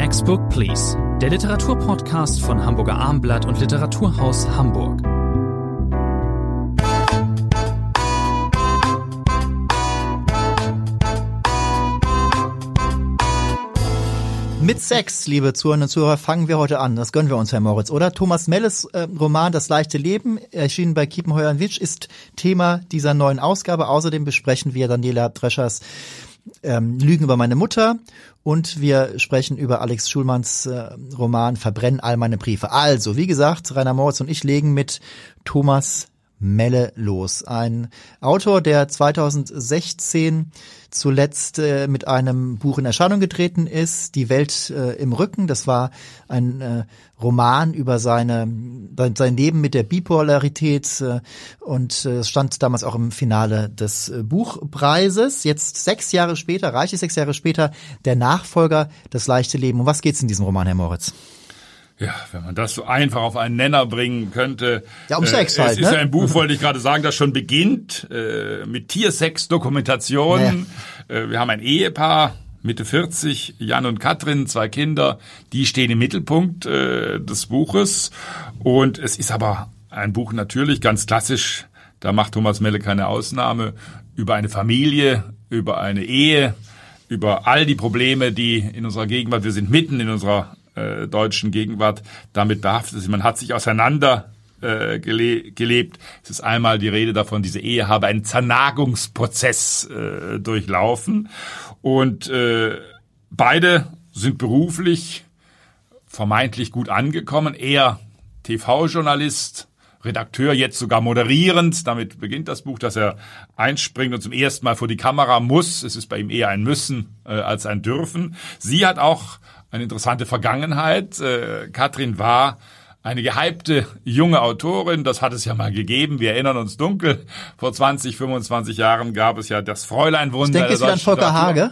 Next Book Please, der Literaturpodcast von Hamburger Armblatt und Literaturhaus Hamburg. Mit Sex, liebe Zuhörerinnen und Zuhörer, fangen wir heute an. Das gönnen wir uns, Herr Moritz, oder? Thomas Melles äh, Roman Das leichte Leben, erschienen bei Kiepenheuer Witsch, ist Thema dieser neuen Ausgabe. Außerdem besprechen wir Daniela Dreschers ähm, Lügen über meine Mutter und wir sprechen über Alex Schulmanns äh, Roman Verbrennen all meine Briefe. Also, wie gesagt, Rainer Moritz und ich legen mit Thomas Melle los. Ein Autor, der 2016 zuletzt äh, mit einem Buch in Erscheinung getreten ist, Die Welt äh, im Rücken. Das war ein äh, Roman über seine, sein Leben mit der Bipolarität äh, und äh, stand damals auch im Finale des äh, Buchpreises. Jetzt sechs Jahre später, reiche sechs Jahre später, der Nachfolger, Das leichte Leben. Um was geht's in diesem Roman, Herr Moritz? Ja, wenn man das so einfach auf einen Nenner bringen könnte. Ja, um Sex äh, halt. Es ist ne? ja ein Buch, wollte ich gerade sagen, das schon beginnt äh, mit Tiersex-Dokumentation. Naja. Äh, wir haben ein Ehepaar, Mitte 40, Jan und Katrin, zwei Kinder, die stehen im Mittelpunkt äh, des Buches. Und es ist aber ein Buch natürlich ganz klassisch, da macht Thomas Melle keine Ausnahme, über eine Familie, über eine Ehe, über all die Probleme, die in unserer Gegenwart, wir sind mitten in unserer äh, deutschen Gegenwart damit behaftet ist. Man hat sich auseinander äh, gele gelebt. Es ist einmal die Rede davon, diese Ehe habe einen Zernagungsprozess äh, durchlaufen. Und äh, beide sind beruflich vermeintlich gut angekommen. Er TV-Journalist, Redakteur, jetzt sogar moderierend. Damit beginnt das Buch, dass er einspringt und zum ersten Mal vor die Kamera muss. Es ist bei ihm eher ein Müssen äh, als ein Dürfen. Sie hat auch eine interessante Vergangenheit. Äh, Katrin war eine gehypte junge Autorin, das hat es ja mal gegeben. Wir erinnern uns dunkel. Vor 20, 25 Jahren gab es ja das Fräuleinwunder. Ich denke, wieder an Volker Hage.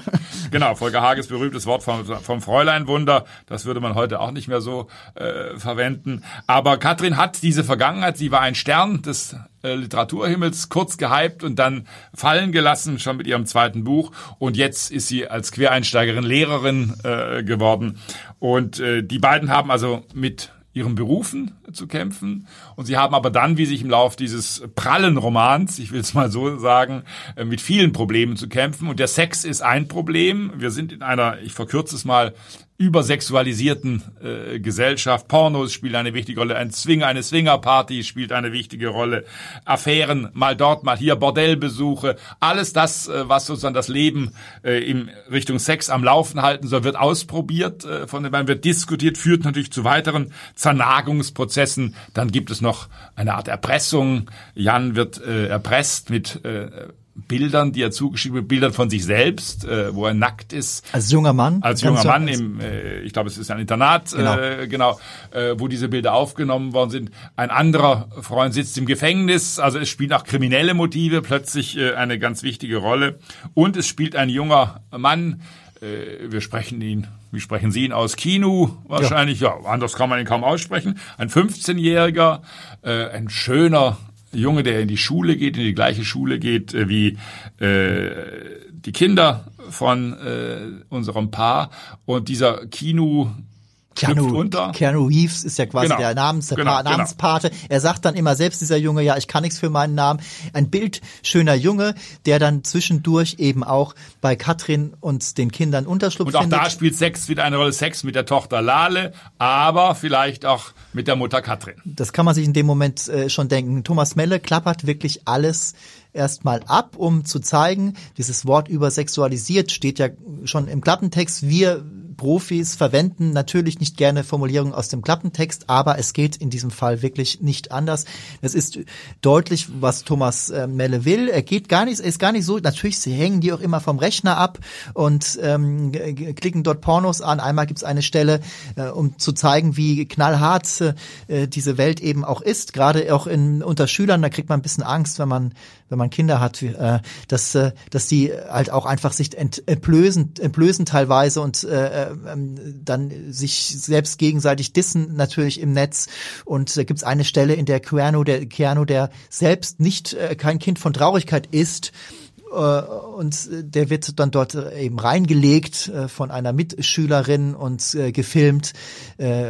Genau, Volker Hages berühmtes Wort vom, vom Fräuleinwunder. Das würde man heute auch nicht mehr so äh, verwenden. Aber Katrin hat diese Vergangenheit. Sie war ein Stern des äh, Literaturhimmels, kurz gehypt und dann fallen gelassen, schon mit ihrem zweiten Buch. Und jetzt ist sie als Quereinsteigerin Lehrerin äh, geworden. Und äh, die beiden haben also mit ihren Berufen zu kämpfen. Und sie haben aber dann, wie sich im Lauf dieses prallen Romans, ich will es mal so sagen, äh, mit vielen Problemen zu kämpfen. Und der Sex ist ein Problem. Wir sind in einer, ich verkürze es mal, übersexualisierten äh, Gesellschaft. Pornos spielen eine wichtige Rolle. Ein Swinger, eine Swingerparty spielt eine wichtige Rolle. Affären, mal dort, mal hier, Bordellbesuche. Alles das, äh, was sozusagen das Leben äh, in Richtung Sex am Laufen halten soll, wird ausprobiert. Äh, von den beiden wird diskutiert, führt natürlich zu weiteren Zernagungsprozessen. Dann gibt es noch eine Art Erpressung. Jan wird äh, erpresst mit äh, Bildern, die er zugeschrieben hat, Bildern von sich selbst, äh, wo er nackt ist. Als junger Mann? Als junger Mann im, äh, ich glaube, es ist ein Internat, genau, äh, genau äh, wo diese Bilder aufgenommen worden sind. Ein anderer Freund sitzt im Gefängnis, also es spielen auch kriminelle Motive plötzlich äh, eine ganz wichtige Rolle. Und es spielt ein junger Mann, äh, wir sprechen ihn, wie sprechen Sie ihn aus? Kino wahrscheinlich, ja, ja anders kann man ihn kaum aussprechen. Ein 15-Jähriger, äh, ein schöner Junge, der in die Schule geht, in die gleiche Schule geht äh, wie äh, die Kinder von äh, unserem Paar. Und dieser Kino Keanu, Keanu Reeves ist ja quasi genau. der Namens, genau, pa genau. Namenspate. Genau. Er sagt dann immer selbst, dieser Junge, ja, ich kann nichts für meinen Namen. Ein bildschöner Junge, der dann zwischendurch eben auch bei Katrin und den Kindern Unterschlupf Und auch findet. da spielt Sex wieder eine Rolle. Sex mit der Tochter Lale, aber vielleicht auch mit der Mutter Katrin. Das kann man sich in dem Moment äh, schon denken. Thomas Melle klappert wirklich alles erstmal ab, um zu zeigen, dieses Wort übersexualisiert steht ja schon im Klappentext. Wir Profis verwenden natürlich nicht gerne Formulierungen aus dem Klappentext, aber es geht in diesem Fall wirklich nicht anders. Es ist deutlich, was Thomas äh, Melle will. Er geht gar nicht, ist gar nicht so. Natürlich, sie hängen die auch immer vom Rechner ab und ähm, klicken dort Pornos an. Einmal gibt es eine Stelle, äh, um zu zeigen, wie knallhart äh, diese Welt eben auch ist. Gerade auch in, unter Schülern, da kriegt man ein bisschen Angst, wenn man wenn man Kinder hat, äh, dass, äh, dass die halt auch einfach sich entblößen, entblößen teilweise und äh, ähm, dann sich selbst gegenseitig dissen natürlich im Netz. Und da gibt's eine Stelle, in der Keanu, der Keanu, der selbst nicht äh, kein Kind von Traurigkeit ist, Äh, und der wird dann dort eben reingelegt äh, von einer Mitschülerin und äh, gefilmt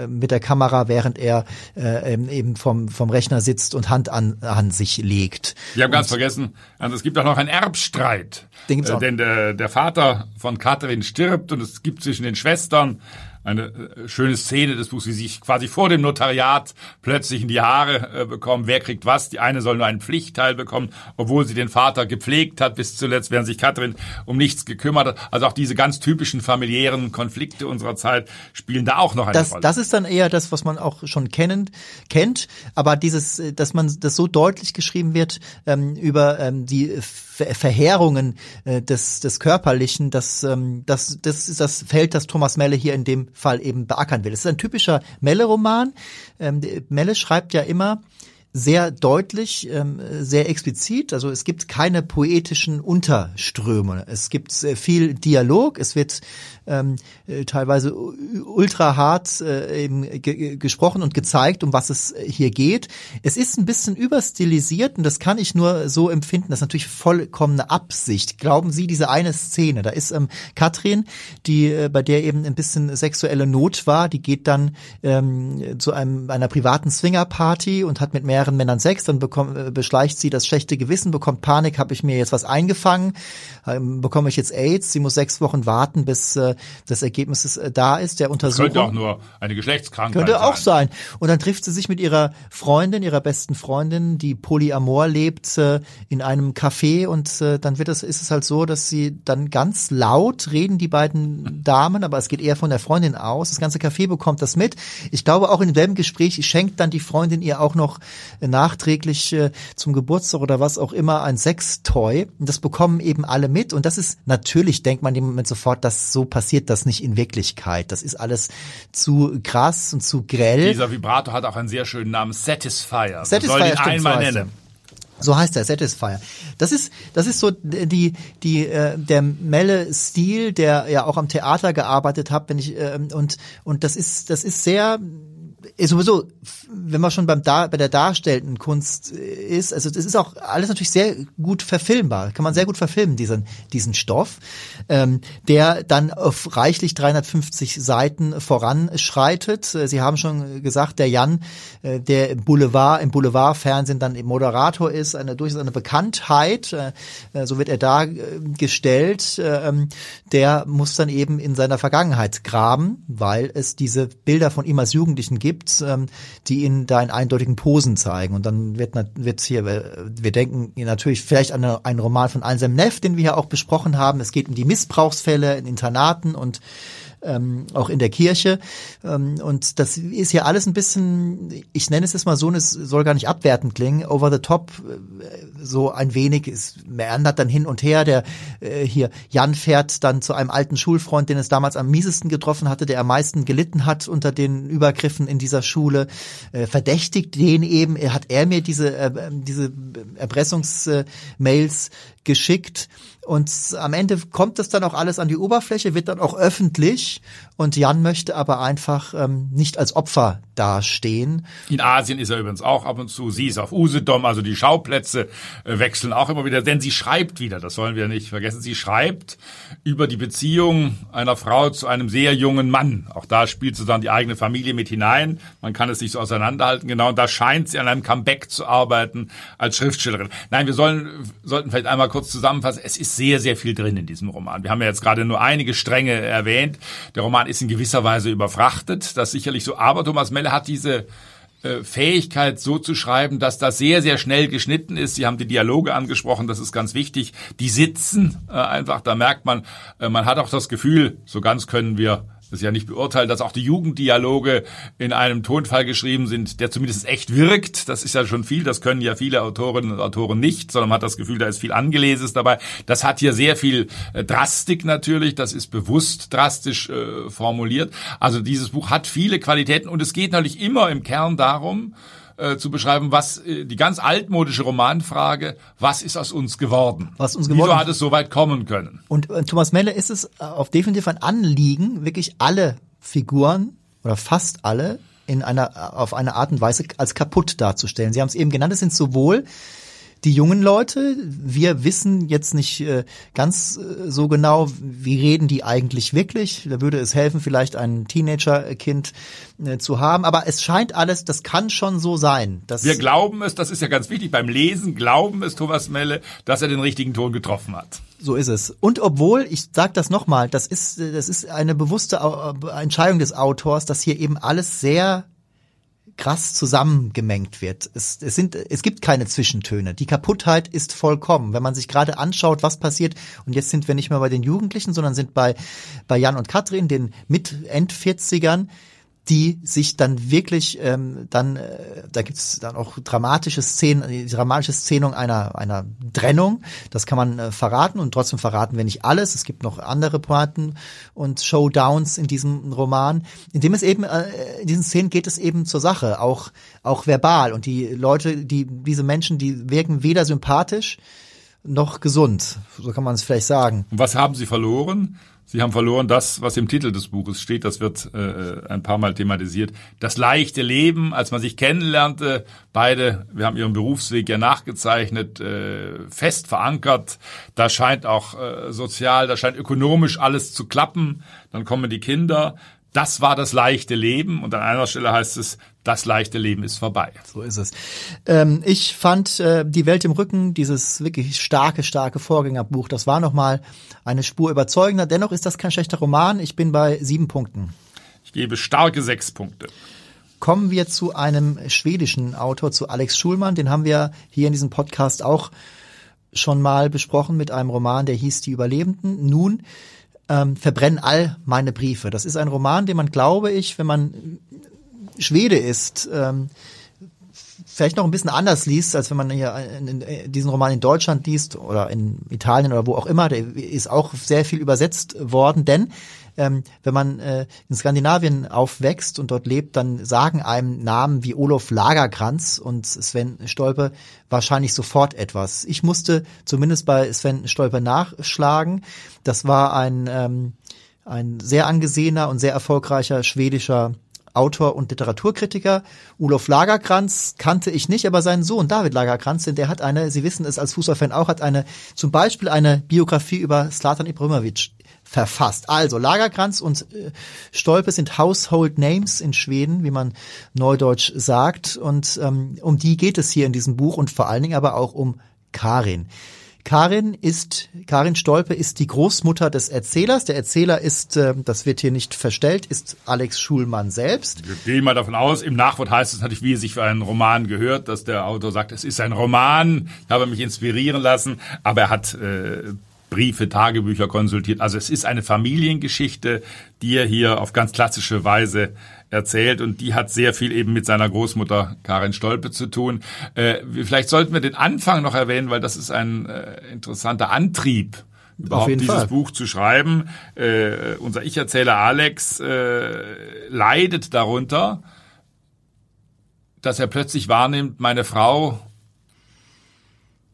mit der Kamera, während er eben vom, vom Rechner sitzt und Hand an, an sich legt. Wir haben und, ganz vergessen, also es gibt auch noch einen Erbstreit. Den gibt's auch. Denn der, der Vater von Katrin stirbt und es gibt zwischen den Schwestern eine äh, schöne Szene des Buchs, wie sie sich quasi vor dem Notariat plötzlich in die Haare äh, bekommen. Wer kriegt was? Die eine soll nur einen Pflichtteil bekommen, obwohl sie den Vater gepflegt hat bis zuletzt, während sich Katrin um nichts gekümmert hat. Also auch diese ganz typischen familiären Konflikte unserer Zeit spielen da auch noch eine das, Rolle. Das ist dann eher das, was man auch schon kennen, kennt, aber dieses, dass man das so deutlich geschrieben wird ähm, über ähm, die Verheerungen äh, des, des Körperlichen, das, ähm, das, das ist das Feld, das Thomas Melle hier in dem Fall eben beackern will. Es ist ein typischer Melle-Roman. Ähm, Melle schreibt ja immer, sehr deutlich, ähm, sehr explizit. Also es gibt keine poetischen Unterströme. Es gibt viel Dialog. Es wird ähm, äh, teilweise ultra hart äh, eben ge gesprochen und gezeigt, um was es hier geht. Es ist ein bisschen überstilisiert und das kann ich nur so empfinden. Das ist natürlich vollkommene Absicht. Glauben Sie, diese eine Szene, da ist ähm, Katrin, die äh, bei der eben ein bisschen sexuelle Not war, die geht dann ähm, zu einem einer privaten Swingerparty und hat mit mehreren Männern Sex, dann bekommt, äh, beschleicht sie das schlechte Gewissen, bekommt Panik, habe ich mir jetzt was eingefangen, ähm, bekomme ich jetzt AIDS, sie muss sechs Wochen warten, bis äh, das Ergebnis äh, da ist, der Untersuchung. könnte auch nur eine Geschlechtskrankheit Könnte sein. auch sein. Und dann trifft sie sich mit ihrer Freundin, ihrer besten Freundin, die polyamor lebt, äh, in einem Café und äh, dann wird es, ist es halt so, dass sie dann ganz laut reden, die beiden Damen, aber es geht eher von der Freundin aus. Das ganze Café bekommt das mit. Ich glaube auch in demselben Gespräch schenkt dann die Freundin ihr auch noch nachträglich zum Geburtstag oder was auch immer ein Sextoy. Und das bekommen eben alle mit. Und das ist natürlich, denkt man im Moment sofort, dass so passiert das nicht in Wirklichkeit. Das ist alles zu krass und zu grell. Dieser Vibrator hat auch einen sehr schönen Namen, Satisfier. Satisfier, soll ihn einmal so nennen. So heißt der Satisfier. Das ist das ist so die die äh, der Melle Stil, der ja auch am Theater gearbeitet hat, wenn ich äh, und und das ist das ist sehr sowieso, wenn man schon beim da bei der darstellenden Kunst äh, ist, also das ist auch alles natürlich sehr gut verfilmbar, kann man sehr gut verfilmen diesen diesen Stoff, ähm, der dann auf reichlich 350 Seiten voranschreitet. Äh, Sie haben schon gesagt, der Jan, äh, der im Boulevard im Boulevardfernsehen dann Moderator ist, eine durchaus eine Bekanntheit, äh, so wird er dargestellt, äh, der muss dann eben in seiner Vergangenheit graben, weil es diese Bilder von ihm als Jugendlichen gibt gibt, ähm, die ihn da in eindeutigen Posen zeigen. Und dann wird wird hier, wir denken natürlich vielleicht an einen Roman von Anselm Neff, den wir ja auch besprochen haben. Es geht um die Missbrauchsfälle in Internaten und ähm, auch in der Kirche. Ähm, und das ist ja alles ein bisschen, ich nenne es jetzt mal so, und es soll gar nicht abwertend klingen, over the top, äh, so ein wenig, es meandert dann hin und her. Der äh, hier, Jan fährt dann zu einem alten Schulfreund, den es damals am miesesten getroffen hatte, der am meisten gelitten hat unter den Übergriffen in dieser Schule, äh, verdächtigt den eben, hat er mir diese, äh, diese Erpressungsmails geschickt und am Ende kommt das dann auch alles an die Oberfläche, wird dann auch öffentlich. Und Jan möchte aber einfach ähm, nicht als Opfer dastehen. In Asien ist er übrigens auch ab und zu. Sie ist auf Usedom, also die Schauplätze äh, wechseln auch immer wieder. Denn sie schreibt wieder, das wollen wir nicht vergessen. Sie schreibt über die Beziehung einer Frau zu einem sehr jungen Mann. Auch da spielt sie dann die eigene Familie mit hinein. Man kann es nicht so auseinanderhalten. Genau, und da scheint sie an einem Comeback zu arbeiten als Schriftstellerin. Nein, wir sollen, sollten vielleicht einmal kurz zusammenfassen. Es ist sehr, sehr viel drin in diesem Roman. Wir haben ja jetzt gerade nur einige Stränge erwähnt. Der Roman ist in gewisser Weise überfrachtet, das sicherlich so. Aber Thomas Melle hat diese äh, Fähigkeit so zu schreiben, dass das sehr, sehr schnell geschnitten ist. Sie haben die Dialoge angesprochen, das ist ganz wichtig. Die sitzen äh, einfach, da merkt man, äh, man hat auch das Gefühl, so ganz können wir das ist ja nicht beurteilt, dass auch die Jugenddialoge in einem Tonfall geschrieben sind, der zumindest echt wirkt. Das ist ja schon viel. Das können ja viele Autorinnen und Autoren nicht, sondern man hat das Gefühl, da ist viel Angelesenes dabei. Das hat hier sehr viel äh, Drastik natürlich. Das ist bewusst drastisch äh, formuliert. Also dieses Buch hat viele Qualitäten und es geht natürlich immer im Kern darum, äh, zu beschreiben, was äh, die ganz altmodische Romanfrage, was ist aus uns geworden? Was uns geworden? Wieso hat es so weit kommen können? Und äh, Thomas Melle ist es äh, auf definitiv ein Anliegen, wirklich alle Figuren oder fast alle in einer auf eine Art und Weise als kaputt darzustellen. Sie haben es eben genannt, es sind sowohl die jungen Leute, wir wissen jetzt nicht äh, ganz äh, so genau, wie reden die eigentlich wirklich. Da würde es helfen, vielleicht ein Teenagerkind äh, zu haben. Aber es scheint alles, das kann schon so sein. Dass wir glauben es, das ist ja ganz wichtig, beim Lesen glauben es Thomas Melle, dass er den richtigen Ton getroffen hat. So ist es. Und obwohl, ich sage das nochmal, das ist, das ist eine bewusste Entscheidung des Autors, dass hier eben alles sehr krass zusammengemengt wird. Es, es, sind, es gibt keine Zwischentöne. Die Kaputtheit ist vollkommen. Wenn man sich gerade anschaut, was passiert, und jetzt sind wir nicht mehr bei den Jugendlichen, sondern sind bei, bei Jan und Katrin, den mit End-40ern, die sich dann wirklich ähm, dann äh, da gibt's dann auch dramatische Szenen, die dramatische Szenung einer einer Trennung. Das kann man äh, verraten und trotzdem verraten wir nicht alles. Es gibt noch andere Pointen und Showdowns in diesem Roman, in dem es eben äh, in diesen Szenen geht es eben zur Sache, auch auch verbal und die Leute, die diese Menschen, die wirken weder sympathisch noch gesund, so kann man es vielleicht sagen. Was haben sie verloren? Sie haben verloren das, was im Titel des Buches steht, das wird äh, ein paar Mal thematisiert. Das leichte Leben, als man sich kennenlernte, beide, wir haben ihren Berufsweg ja nachgezeichnet, äh, fest verankert. Da scheint auch äh, sozial, da scheint ökonomisch alles zu klappen. Dann kommen die Kinder. Das war das leichte Leben und an einer Stelle heißt es, das leichte Leben ist vorbei. So ist es. Ähm, ich fand äh, Die Welt im Rücken, dieses wirklich starke, starke Vorgängerbuch, das war nochmal eine Spur überzeugender. Dennoch ist das kein schlechter Roman. Ich bin bei sieben Punkten. Ich gebe starke sechs Punkte. Kommen wir zu einem schwedischen Autor, zu Alex Schulmann. Den haben wir hier in diesem Podcast auch schon mal besprochen mit einem Roman, der hieß Die Überlebenden. Nun ähm, verbrennen all meine Briefe. Das ist ein Roman, den man, glaube ich, wenn man Schwede ist, ähm, vielleicht noch ein bisschen anders liest, als wenn man hier diesen Roman in Deutschland liest oder in Italien oder wo auch immer. Der ist auch sehr viel übersetzt worden, denn ähm, wenn man äh, in Skandinavien aufwächst und dort lebt, dann sagen einem Namen wie Olof Lagerkranz und Sven Stolpe wahrscheinlich sofort etwas. Ich musste zumindest bei Sven Stolpe nachschlagen. Das war ein, ähm, ein sehr angesehener und sehr erfolgreicher schwedischer Autor und Literaturkritiker. Olof Lagerkranz kannte ich nicht, aber seinen Sohn David Lagerkranz, denn der hat eine, Sie wissen es als Fußballfan auch, hat eine, zum Beispiel eine Biografie über Slatan Ibrahimovic verfasst. Also Lagerkranz und äh, Stolpe sind Household Names in Schweden, wie man neudeutsch sagt. Und ähm, um die geht es hier in diesem Buch und vor allen Dingen aber auch um Karin. Karin ist, Karin Stolpe ist die Großmutter des Erzählers. Der Erzähler ist, äh, das wird hier nicht verstellt, ist Alex Schulmann selbst. Wir gehen mal davon aus, im Nachwort heißt es natürlich, wie es sich für einen Roman gehört, dass der Autor sagt, es ist ein Roman, ich habe mich inspirieren lassen, aber er hat äh, Briefe, Tagebücher konsultiert. Also es ist eine Familiengeschichte, die er hier auf ganz klassische Weise erzählt und die hat sehr viel eben mit seiner Großmutter Karin Stolpe zu tun. Äh, vielleicht sollten wir den Anfang noch erwähnen, weil das ist ein äh, interessanter Antrieb überhaupt dieses Fall. Buch zu schreiben. Äh, unser Ich-Erzähler Alex äh, leidet darunter, dass er plötzlich wahrnimmt, meine Frau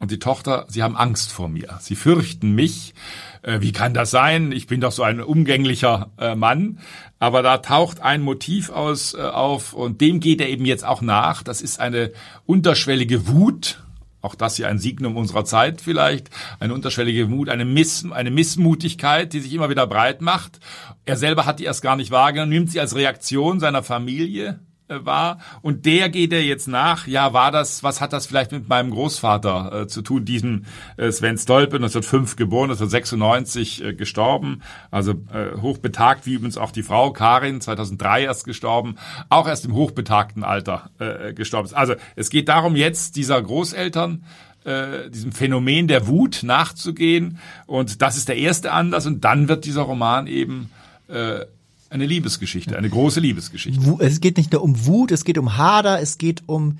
und die Tochter, sie haben Angst vor mir. Sie fürchten mich. Äh, wie kann das sein? Ich bin doch so ein umgänglicher äh, Mann. Aber da taucht ein Motiv aus, äh, auf und dem geht er eben jetzt auch nach. Das ist eine unterschwellige Wut. Auch das hier ein Signum unserer Zeit vielleicht. Eine unterschwellige Wut, eine, Miss, eine Missmutigkeit, die sich immer wieder breit macht. Er selber hat die erst gar nicht wahrgenommen, nimmt sie als Reaktion seiner Familie war. Und der geht er jetzt nach. Ja, war das, was hat das vielleicht mit meinem Großvater äh, zu tun, diesem äh, Sven Stolpe, 1905 geboren, 1996 äh, gestorben, also äh, hochbetagt, wie übrigens auch die Frau Karin, 2003 erst gestorben, auch erst im hochbetagten Alter äh, gestorben ist. Also es geht darum, jetzt dieser Großeltern äh, diesem Phänomen der Wut nachzugehen. Und das ist der erste Anlass. Und dann wird dieser Roman eben äh, eine Liebesgeschichte, eine große Liebesgeschichte. Es geht nicht nur um Wut, es geht um Hader, es geht um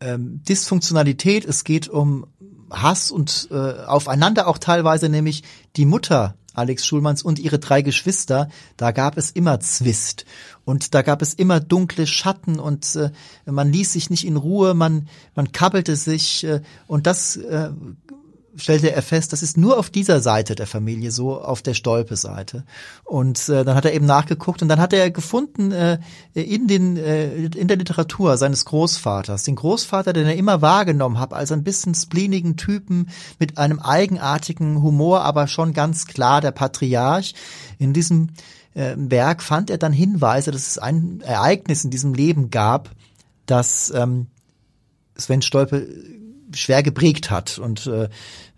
ähm, Dysfunktionalität, es geht um Hass und äh, aufeinander auch teilweise, nämlich die Mutter Alex Schulmanns und ihre drei Geschwister, da gab es immer Zwist und da gab es immer dunkle Schatten und äh, man ließ sich nicht in Ruhe, man man kabbelte sich äh, und das äh, stellte er fest, das ist nur auf dieser Seite der Familie so, auf der Stolpe-Seite. Und äh, dann hat er eben nachgeguckt und dann hat er gefunden äh, in den äh, in der Literatur seines Großvaters, den Großvater, den er immer wahrgenommen hat als ein bisschen spleenigen Typen mit einem eigenartigen Humor, aber schon ganz klar der Patriarch. In diesem äh, Werk fand er dann Hinweise, dass es ein Ereignis in diesem Leben gab, das ähm, Sven Stolpe schwer geprägt hat und äh,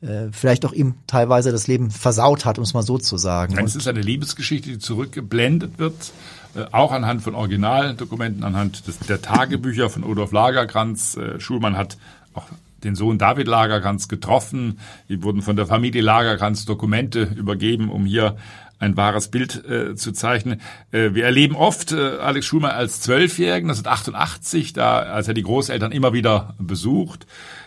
äh, vielleicht auch ihm teilweise das Leben versaut hat, um es mal so zu sagen. Es ist eine Liebesgeschichte, die zurückgeblendet wird, äh, auch anhand von Originaldokumenten, anhand des, der Tagebücher von Odolf Lagerkranz. Äh, Schulmann hat auch den Sohn David Lagerkranz getroffen. Die wurden von der Familie Lagerkranz Dokumente übergeben, um hier ein wahres Bild äh, zu zeichnen. Äh, wir erleben oft äh, Alex Schulmann als Zwölfjährigen, das ist 88, da, als er die Großeltern immer wieder besucht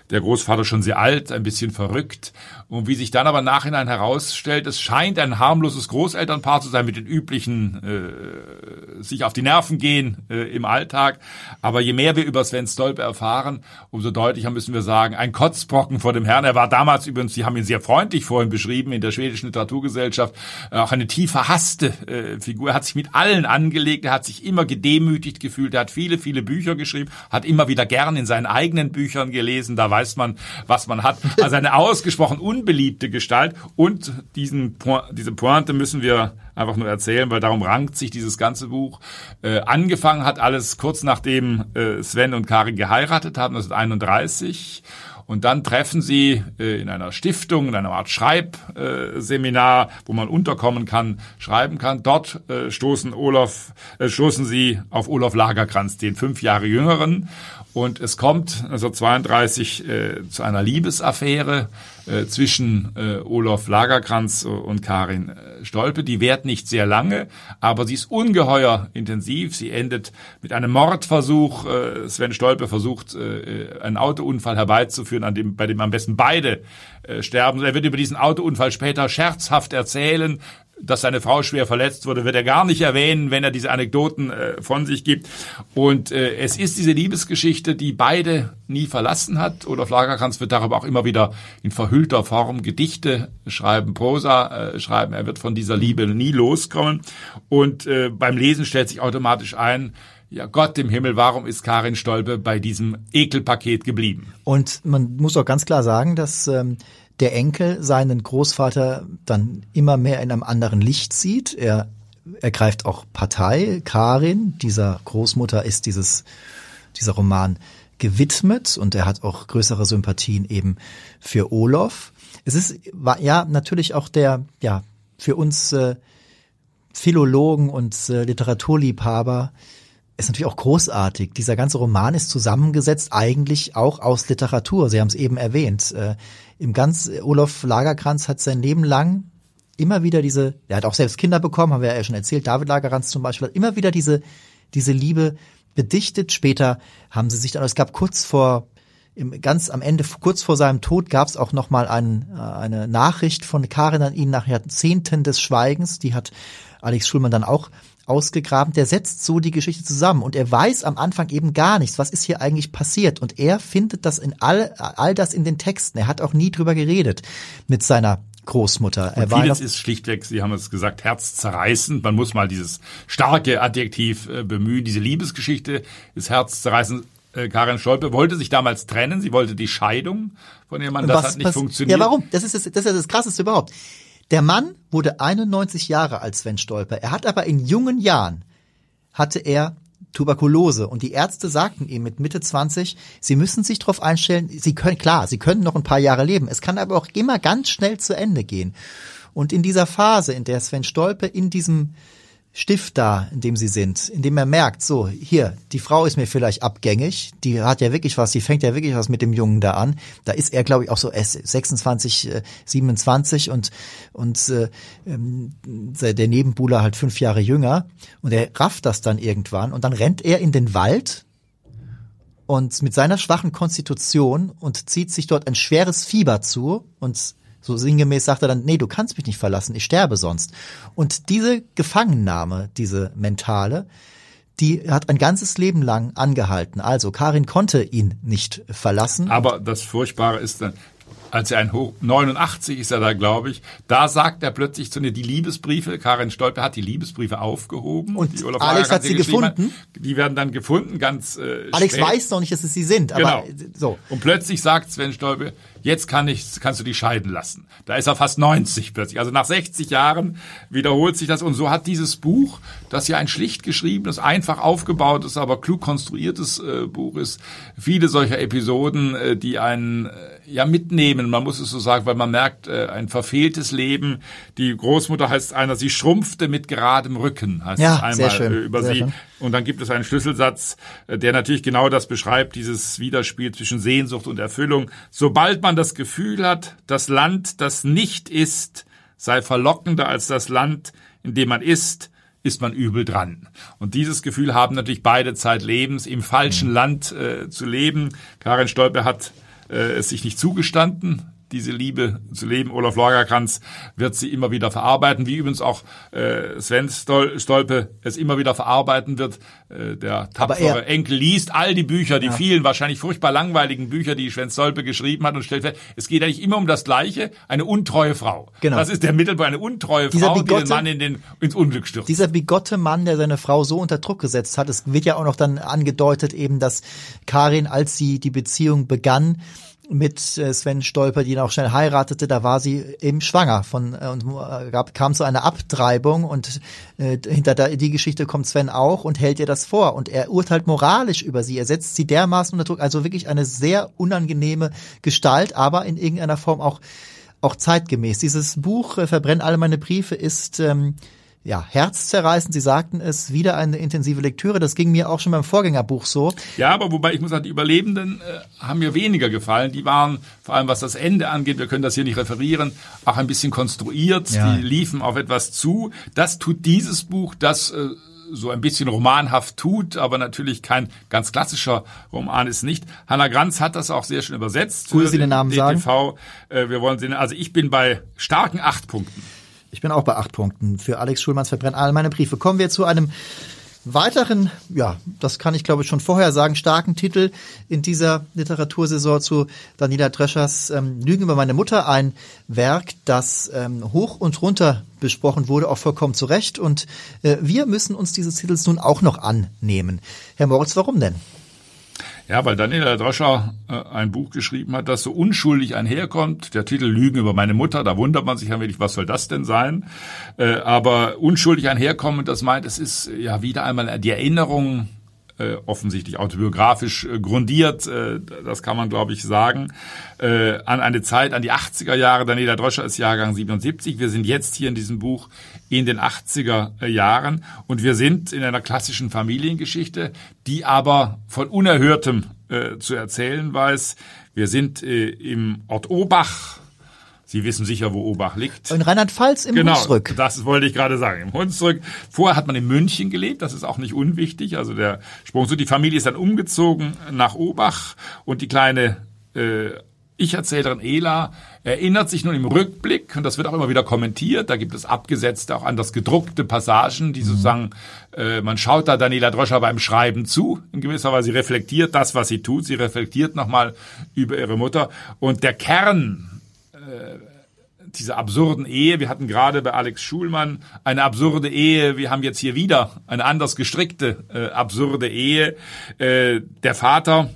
der Großvater schon sehr alt, ein bisschen verrückt. Und wie sich dann aber nachhinein herausstellt, es scheint ein harmloses Großelternpaar zu sein mit den üblichen äh, sich auf die Nerven gehen äh, im Alltag. Aber je mehr wir über Sven Stolpe erfahren, umso deutlicher müssen wir sagen, ein Kotzbrocken vor dem Herrn. Er war damals übrigens, Sie haben ihn sehr freundlich vorhin beschrieben, in der schwedischen Literaturgesellschaft, äh, auch eine tief verhasste äh, Figur. Er hat sich mit allen angelegt, er hat sich immer gedemütigt gefühlt, er hat viele, viele Bücher geschrieben, hat immer wieder gern in seinen eigenen Büchern gelesen. Da weiß man, was man hat. Also eine ausgesprochen unbeliebte Gestalt und diesen, diese Pointe müssen wir einfach nur erzählen, weil darum rankt sich dieses ganze Buch. Äh, angefangen hat alles kurz nachdem äh, Sven und Karin geheiratet haben, 1931. Und dann treffen sie äh, in einer Stiftung, in einer Art Schreibseminar, wo man unterkommen kann, schreiben kann. Dort äh, stoßen Olaf, äh, stoßen sie auf Olaf Lagerkranz, den fünf Jahre jüngeren. Und es kommt 1932 äh, zu einer Liebesaffäre äh, zwischen äh, Olaf Lagerkranz und Karin äh, Stolpe. Die währt nicht sehr lange, aber sie ist ungeheuer intensiv. Sie endet mit einem Mordversuch. Äh, Sven Stolpe versucht, äh, einen Autounfall herbeizuführen, an dem, bei dem am besten beide äh, sterben. Er wird über diesen Autounfall später scherzhaft erzählen, dass seine Frau schwer verletzt wurde, wird er gar nicht erwähnen, wenn er diese Anekdoten äh, von sich gibt. Und äh, es ist diese Liebesgeschichte, die beide nie verlassen hat. Olaf Lagerkranz wird darüber auch immer wieder in verhüllter Form Gedichte schreiben, Prosa äh, schreiben. Er wird von dieser Liebe nie loskommen. Und äh, beim Lesen stellt sich automatisch ein, ja Gott im Himmel, warum ist Karin Stolpe bei diesem Ekelpaket geblieben? Und man muss auch ganz klar sagen, dass ähm, der Enkel seinen Großvater dann immer mehr in einem anderen Licht sieht. Er ergreift auch Partei. Karin, dieser Großmutter, ist dieses, dieser Roman gewidmet und er hat auch größere Sympathien eben für Olof. Es ist war ja natürlich auch der ja für uns äh, Philologen und äh, Literaturliebhaber ist natürlich auch großartig. Dieser ganze Roman ist zusammengesetzt eigentlich auch aus Literatur. Sie haben es eben erwähnt. Äh, Im ganz Olaf Lagerkranz hat sein Leben lang immer wieder diese, er hat auch selbst Kinder bekommen, haben wir ja schon erzählt. David Lagerkranz zum Beispiel hat immer wieder diese diese Liebe bedichtet. Später haben sie sich dann, es gab kurz vor im, ganz am Ende, kurz vor seinem Tod, gab es auch noch mal ein, äh, eine Nachricht von Karin an ihn nach Jahrzehnten des Schweigens. Die hat Alex Schulmann dann auch ausgegraben, der setzt so die Geschichte zusammen und er weiß am Anfang eben gar nichts, was ist hier eigentlich passiert und er findet das in all, all das in den Texten. Er hat auch nie drüber geredet mit seiner Großmutter. Und vieles ist schlichtweg, Sie haben es gesagt, herzzerreißend. Man muss mal dieses starke Adjektiv äh, bemühen. Diese Liebesgeschichte ist herzzerreißend. Äh, Karin Stolpe wollte sich damals trennen. Sie wollte die Scheidung von ihrem Mann. Das hat nicht funktioniert. Ja, warum? Das ist das, das ist das Krasseste überhaupt. Der Mann wurde 91 Jahre alt, Sven Stolper. Er hat aber in jungen Jahren, hatte er Tuberkulose und die Ärzte sagten ihm mit Mitte 20, sie müssen sich darauf einstellen, sie können, klar, sie können noch ein paar Jahre leben, es kann aber auch immer ganz schnell zu Ende gehen. Und in dieser Phase, in der Sven Stolpe in diesem Stift da, in dem sie sind, in dem er merkt, so, hier, die Frau ist mir vielleicht abgängig, die hat ja wirklich was, die fängt ja wirklich was mit dem Jungen da an. Da ist er, glaube ich, auch so 26, 27 äh, und, und äh, ähm, der Nebenbuhler halt fünf Jahre jünger und er rafft das dann irgendwann und dann rennt er in den Wald und mit seiner schwachen Konstitution und zieht sich dort ein schweres Fieber zu und so sinngemäß sagt er dann, nee, du kannst mich nicht verlassen, ich sterbe sonst. Und diese Gefangennahme, diese mentale, die hat ein ganzes Leben lang angehalten. Also Karin konnte ihn nicht verlassen. Aber das Furchtbare ist dann, als er ein Hoch 89 ist er da, glaube ich, da sagt er plötzlich zu mir die Liebesbriefe, Karin Stolpe hat die Liebesbriefe aufgehoben. Und Alex hat sie gefunden. Hat, die werden dann gefunden, ganz äh, Alex spät. weiß noch nicht, dass es sie sind, aber genau. so. Und plötzlich sagt Sven Stolpe, jetzt kann ich, kannst du die scheiden lassen. Da ist er fast 90 plötzlich. Also nach 60 Jahren wiederholt sich das und so hat dieses Buch, das ja ein schlicht geschriebenes, einfach aufgebautes, aber klug konstruiertes äh, Buch ist, viele solcher Episoden, äh, die einen äh, ja mitnehmen, man muss es so sagen, weil man merkt, äh, ein verfehltes Leben. Die Großmutter heißt einer, sie schrumpfte mit geradem Rücken, heißt ja, einmal sehr schön, äh, über sehr sie. Schön. Und dann gibt es einen Schlüsselsatz, äh, der natürlich genau das beschreibt, dieses Widerspiel zwischen Sehnsucht und Erfüllung. Sobald man das Gefühl hat, das Land, das nicht ist, sei verlockender als das Land, in dem man ist, ist man übel dran. Und dieses Gefühl haben natürlich beide Zeitlebens, im falschen mhm. Land äh, zu leben. Karin Stolpe hat äh, es sich nicht zugestanden, diese Liebe zu leben. Olaf Lagerkranz wird sie immer wieder verarbeiten, wie übrigens auch äh, Sven Stolpe es immer wieder verarbeiten wird. Äh, der tapfere Enkel liest all die Bücher, die ja. vielen wahrscheinlich furchtbar langweiligen Bücher, die Sven Stolpe geschrieben hat und stellt fest, es geht eigentlich immer um das Gleiche, eine untreue Frau. Genau. Das ist der Mittelpunkt, eine untreue Dieser Frau, bigotte, die den Mann in den, ins Unglück stürzt. Dieser bigotte Mann, der seine Frau so unter Druck gesetzt hat, es wird ja auch noch dann angedeutet eben, dass Karin, als sie die Beziehung begann, mit äh, Sven Stolper, die ihn auch schnell heiratete, da war sie eben schwanger von äh, und äh, gab, kam zu einer Abtreibung und äh, hinter der, die Geschichte kommt Sven auch und hält ihr das vor und er urteilt moralisch über sie, er setzt sie dermaßen unter Druck, also wirklich eine sehr unangenehme Gestalt, aber in irgendeiner Form auch auch zeitgemäß. Dieses Buch äh, Verbrenn alle meine Briefe ist ähm, ja, herzzerreißend. Sie sagten es, wieder eine intensive Lektüre. Das ging mir auch schon beim Vorgängerbuch so. Ja, aber wobei ich muss sagen, die Überlebenden äh, haben mir weniger gefallen. Die waren, vor allem was das Ende angeht, wir können das hier nicht referieren, auch ein bisschen konstruiert. Ja. Die liefen auf etwas zu. Das tut dieses Buch, das äh, so ein bisschen romanhaft tut, aber natürlich kein ganz klassischer Roman ist nicht. Hanna Granz hat das auch sehr schön übersetzt. Cool, Sie den Namen DTV. sagen. Äh, wir wollen sehen, also ich bin bei starken acht Punkten. Ich bin auch bei acht Punkten. Für Alex Schulmanns verbrennt all meine Briefe. Kommen wir zu einem weiteren, ja, das kann ich glaube ich schon vorher sagen, starken Titel in dieser Literatursaison zu Daniela Dreschers ähm, Lügen über meine Mutter, ein Werk, das ähm, hoch und runter besprochen wurde, auch vollkommen zu Recht. Und äh, wir müssen uns dieses Titels nun auch noch annehmen. Herr Moritz, warum denn? Ja, weil Daniela Droscher äh, ein Buch geschrieben hat, das so unschuldig einherkommt. Der Titel Lügen über meine Mutter, da wundert man sich ja wirklich, was soll das denn sein? Äh, aber unschuldig einherkommen, das meint, es ist ja wieder einmal die Erinnerung äh, offensichtlich autobiografisch äh, grundiert, äh, das kann man glaube ich sagen, äh, an eine Zeit, an die 80er Jahre. Daniela Droscher ist Jahrgang 77. Wir sind jetzt hier in diesem Buch in den 80er Jahren und wir sind in einer klassischen Familiengeschichte, die aber von Unerhörtem äh, zu erzählen weiß. Wir sind äh, im Ort Obach, Sie wissen sicher, wo Obach liegt. In Rheinland-Pfalz im genau, Hunsrück. Das wollte ich gerade sagen. Im Hunsrück. Vorher hat man in München gelebt. Das ist auch nicht unwichtig. Also der Sprung so. Die Familie ist dann umgezogen nach Obach und die kleine äh, ich-Erzählerin Ela erinnert sich nun im Rückblick, und das wird auch immer wieder kommentiert, da gibt es abgesetzte, auch anders gedruckte Passagen, die mhm. sozusagen, äh, man schaut da Daniela Droscher beim Schreiben zu, in gewisser Weise, sie reflektiert das, was sie tut, sie reflektiert nochmal über ihre Mutter. Und der Kern dieser absurden Ehe. Wir hatten gerade bei Alex Schulmann eine absurde Ehe. Wir haben jetzt hier wieder eine anders gestrickte äh, absurde Ehe. Äh, der Vater,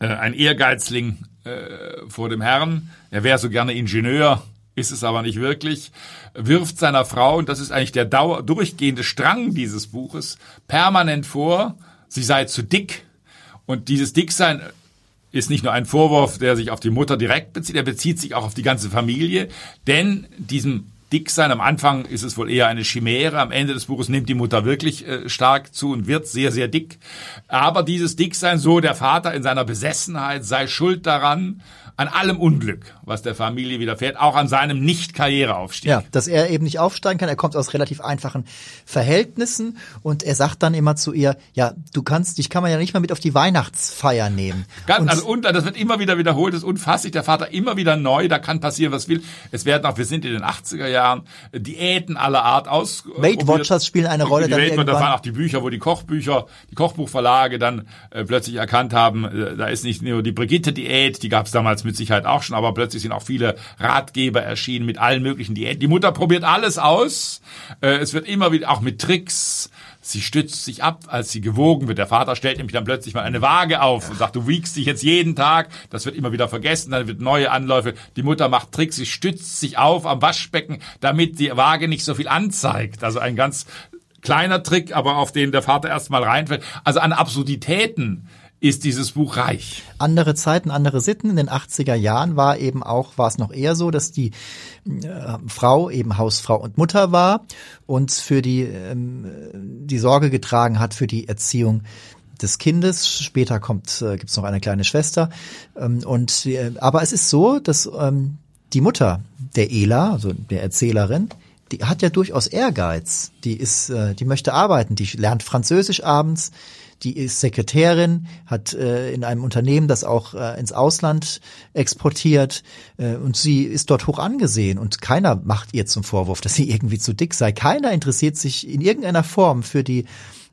äh, ein Ehrgeizling äh, vor dem Herrn, er wäre so gerne Ingenieur, ist es aber nicht wirklich, wirft seiner Frau, und das ist eigentlich der Dauer, durchgehende Strang dieses Buches, permanent vor, sie sei zu dick. Und dieses Dicksein ist nicht nur ein Vorwurf, der sich auf die Mutter direkt bezieht, er bezieht sich auch auf die ganze Familie, denn diesem Dicksein am Anfang ist es wohl eher eine Chimäre, am Ende des Buches nimmt die Mutter wirklich äh, stark zu und wird sehr, sehr dick. Aber dieses Dicksein, so der Vater in seiner Besessenheit, sei schuld daran, an allem Unglück, was der Familie widerfährt, auch an seinem Nicht-Karriereaufstieg. Ja, dass er eben nicht aufsteigen kann. Er kommt aus relativ einfachen Verhältnissen und er sagt dann immer zu ihr, ja, du kannst, dich kann man ja nicht mal mit auf die Weihnachtsfeier nehmen. Ganz, und, also, und das wird immer wieder wiederholt, das ist unfasslich. Der Vater immer wieder neu, da kann passieren, was will. Es werden auch, wir sind in den 80er Jahren, Diäten aller Art aus. Weight Watchers spielen eine Rolle. Die dann irgendwann. da waren auch die Bücher, wo die Kochbücher, die Kochbuchverlage dann äh, plötzlich erkannt haben, äh, da ist nicht nur die Brigitte-Diät, die gab es damals mit Sicherheit auch schon, aber plötzlich sind auch viele Ratgeber erschienen mit allen möglichen Diäten. Die Mutter probiert alles aus. Äh, es wird immer wieder auch mit Tricks. Sie stützt sich ab, als sie gewogen wird. Der Vater stellt nämlich dann plötzlich mal eine Waage auf und sagt, du wiegst dich jetzt jeden Tag. Das wird immer wieder vergessen, dann wird neue Anläufe. Die Mutter macht Tricks, sie stützt sich auf am Waschbecken, damit die Waage nicht so viel anzeigt. Also ein ganz kleiner Trick, aber auf den der Vater erstmal reinfällt. Also an Absurditäten ist dieses Buch reich. andere Zeiten, andere Sitten. In den 80er Jahren war eben auch, war es noch eher so, dass die äh, Frau eben Hausfrau und Mutter war und für die, ähm, die Sorge getragen hat für die Erziehung des Kindes. Später kommt, äh, gibt's noch eine kleine Schwester. Ähm, und, äh, aber es ist so, dass ähm, die Mutter der Ela, also der Erzählerin, die hat ja durchaus Ehrgeiz. Die ist, äh, die möchte arbeiten, die lernt Französisch abends, die ist Sekretärin, hat äh, in einem Unternehmen, das auch äh, ins Ausland exportiert äh, und sie ist dort hoch angesehen und keiner macht ihr zum Vorwurf, dass sie irgendwie zu dick sei. Keiner interessiert sich in irgendeiner Form für die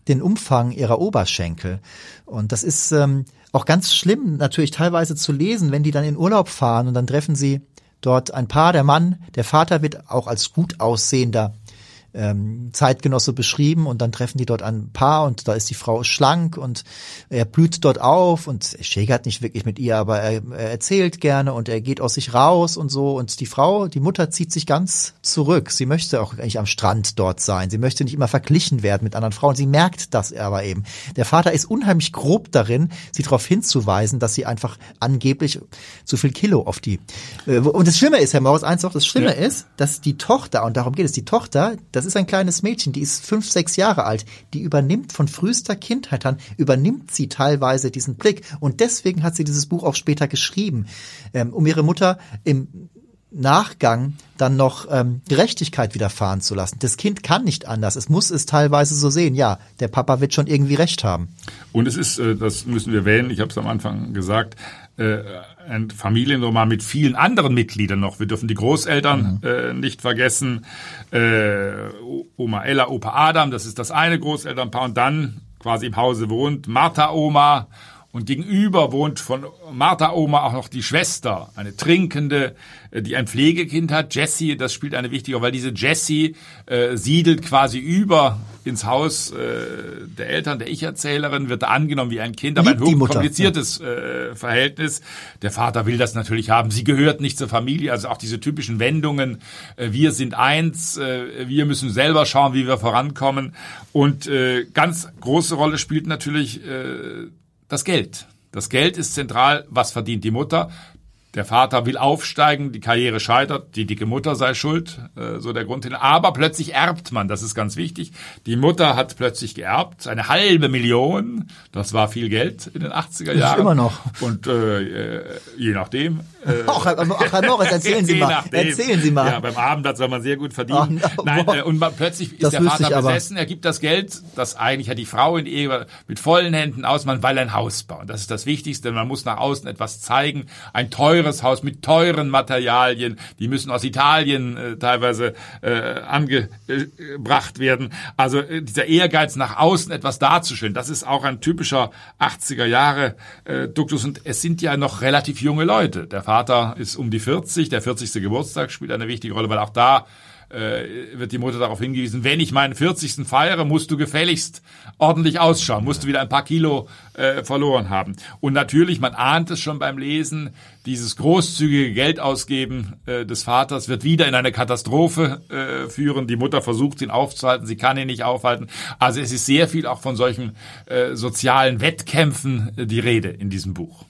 den Umfang ihrer Oberschenkel. Und das ist ähm, auch ganz schlimm natürlich teilweise zu lesen, wenn die dann in Urlaub fahren und dann treffen sie dort ein Paar, der Mann, der Vater wird auch als gut aussehender ähm, Zeitgenosse beschrieben und dann treffen die dort ein Paar und da ist die Frau schlank und er blüht dort auf und er schägert nicht wirklich mit ihr, aber er, er erzählt gerne und er geht aus sich raus und so und die Frau, die Mutter zieht sich ganz zurück. Sie möchte auch eigentlich am Strand dort sein. Sie möchte nicht immer verglichen werden mit anderen Frauen. Sie merkt das aber eben. Der Vater ist unheimlich grob darin, sie darauf hinzuweisen, dass sie einfach angeblich zu viel Kilo auf die äh, und das Schlimme ist, Herr Maus, eins noch, das Schlimme Ja. ist, dass die Tochter, und darum geht es, die Tochter, das ist ein kleines Mädchen, die ist fünf, sechs Jahre alt, die übernimmt von frühester Kindheit an, übernimmt sie teilweise diesen Blick. Und deswegen hat sie dieses Buch auch später geschrieben, ähm, um ihre Mutter im Nachgang dann noch ähm, Gerechtigkeit widerfahren zu lassen. Das Kind kann nicht anders. Es muss es teilweise so sehen. Ja, der Papa wird schon irgendwie recht haben. Und es ist, äh, das müssen wir wählen, ich habe es am Anfang gesagt, äh, ein Familienroman mit vielen anderen Mitgliedern noch. Wir dürfen die Großeltern äh, nicht vergessen. Äh, Oma Ella, Opa Adam, das ist das eine Großelternpaar. Und dann quasi im Hause wohnt Martha Oma. Und gegenüber wohnt von Martha Oma auch noch die Schwester, eine Trinkende, äh, die ein Pflegekind hat. Jessie, das spielt eine wichtige, Rolle, weil diese Jessie äh, siedelt quasi über ins Haus äh, der Eltern, der Ich-Erzählerin, wird da angenommen wie ein Kind, aber ein Liebt Mutter, hochkompliziertes äh, Verhältnis. Der Vater will das natürlich haben. Sie gehört nicht zur Familie, also auch diese typischen Wendungen. Äh, wir sind eins, äh, wir müssen selber schauen, wie wir vorankommen. Und äh, ganz große Rolle spielt natürlich äh, das Geld. Das Geld ist zentral. Was verdient die Mutter? Der Vater will aufsteigen, die Karriere scheitert, die dicke Mutter sei schuld, äh, so der Grund hin. Aber plötzlich erbt man, das ist ganz wichtig. Die Mutter hat plötzlich geerbt, eine halbe Million, das war viel Geld in den 80er Jahren. immer noch. Und äh, äh, je nachdem. Äh, Ach, Herr- Morris, erzählen Sie mal. nachdem. Erzählen Sie mal. Ja, beim Abendblatt soll man sehr gut verdienen. Ach, na, Nein, boah. äh, und man, plötzlich ist Das der Vater besessen, er gibt das Geld, das eigentlich hat die Frau in Ehe mit vollen Händen aus, man will ein Haus bauen. Das ist das Wichtigste, denn man muss nach außen etwas zeigen. Ein teures Haus mit teuren Materialien, die müssen aus Italien äh, teilweise äh, angebracht werden. Also äh, dieser Ehrgeiz nach außen etwas darzustellen, das ist auch ein typischer 80er Jahre äh, Duktus und es sind ja noch relativ junge Leute. Der Vater ist um die 40, der 40. Geburtstag spielt eine wichtige Rolle, weil auch da äh, wird die Mutter darauf hingewiesen, wenn ich meinen 40. feiere, musst du gefälligst ordentlich ausschauen, musst du wieder ein paar Kilo äh, verloren haben. Und natürlich, man ahnt es schon beim Lesen, dieses großzügige Geldausgeben äh, des Vaters wird wieder in eine Katastrophe äh, führen. Die Mutter versucht ihn aufzuhalten, sie kann ihn nicht aufhalten. Also es ist sehr viel auch von solchen äh, sozialen Wettkämpfen äh, die Rede in diesem Buch.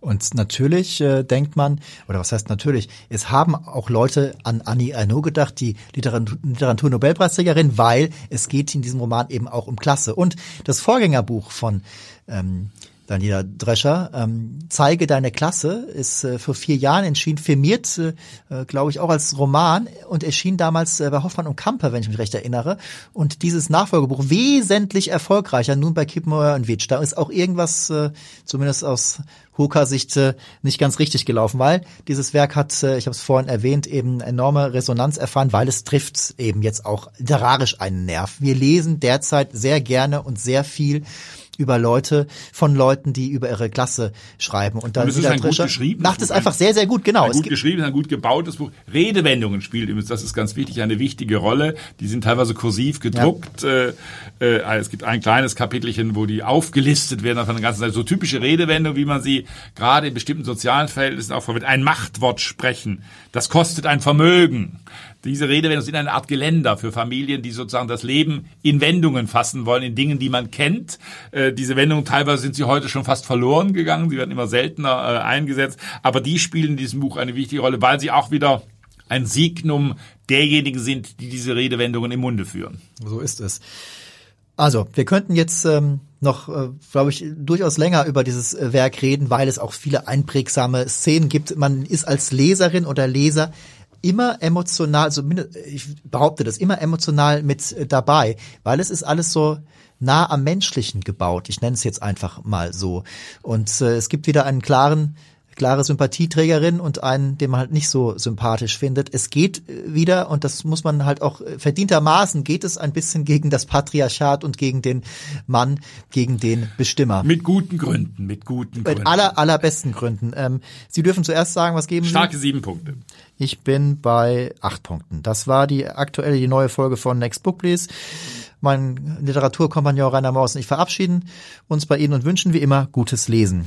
Und natürlich äh, denkt man, oder was heißt natürlich, es haben auch Leute an Annie Ernaux gedacht, die Literatur- Literaturnobelpreisträgerin, weil es geht in diesem Roman eben auch um Klasse. Und das Vorgängerbuch von ähm, Daniela Drescher. Ähm, Zeige deine Klasse ist äh, vor vier Jahren entschieden, firmiert, äh, äh glaube ich, auch als Roman und erschien damals äh, bei Hoffmann und Kamper, wenn ich mich recht erinnere. Und dieses Nachfolgebuch wesentlich erfolgreicher nun bei Kippenheuer und Witsch. Da ist auch irgendwas, äh, zumindest aus Hooker-Sicht äh, nicht ganz richtig gelaufen, weil dieses Werk hat, äh, ich habe es vorhin erwähnt, eben enorme Resonanz erfahren, weil es trifft eben jetzt auch literarisch einen Nerv. Wir lesen derzeit sehr gerne und sehr viel über Leute von Leuten, die über ihre Klasse schreiben. Und dann und es ist ein gut geschrieben. macht es einfach sehr, sehr gut, genau. Ein gut geschrieben, ein gut gebautes Buch. Redewendungen spielt übrigens, das ist ganz wichtig, eine wichtige Rolle. Die sind teilweise kursiv gedruckt. Ja. Äh, äh, es gibt ein kleines Kapitelchen, wo die aufgelistet werden von der ganzen Seite. So typische Redewendungen, wie man sie gerade in bestimmten sozialen Verhältnissen auch verwendet. Ein Machtwort sprechen, das kostet ein Vermögen. Diese Redewendungen sind eine Art Geländer für Familien, die sozusagen das Leben in Wendungen fassen wollen, in Dingen, die man kennt. Äh, diese Wendungen, teilweise sind sie heute schon fast verloren gegangen, sie werden immer seltener äh, eingesetzt, aber die spielen in diesem Buch eine wichtige Rolle, weil sie auch wieder ein Signum derjenigen sind, die diese Redewendungen im Munde führen. So ist es. Also, wir könnten jetzt ähm, noch, äh, glaube ich, durchaus länger über dieses äh, Werk reden, weil es auch viele einprägsame Szenen gibt. Man ist als Leserin oder Leser immer emotional, also ich behaupte das, immer emotional mit äh, dabei, weil es ist alles so nah am Menschlichen gebaut. Ich nenne es jetzt einfach mal so. Und äh, es gibt wieder einen klaren klare Sympathieträgerin und einen, den man halt nicht so sympathisch findet. Es geht äh, wieder, und das muss man halt auch äh, verdientermaßen, geht es ein bisschen gegen das Patriarchat und gegen den Mann, gegen den Bestimmer. Mit guten Gründen, mit guten Gründen. Mit aller, allerbesten Gründen. Ähm, Sie dürfen zuerst sagen, was geben Sie? Starke sieben Punkte. Ich bin bei acht Punkten. Das war die aktuelle, die neue Folge von Next Book Please. Mein Literaturkompagnon Rainer Maus und ich verabschieden uns bei Ihnen und wünschen wie immer gutes Lesen.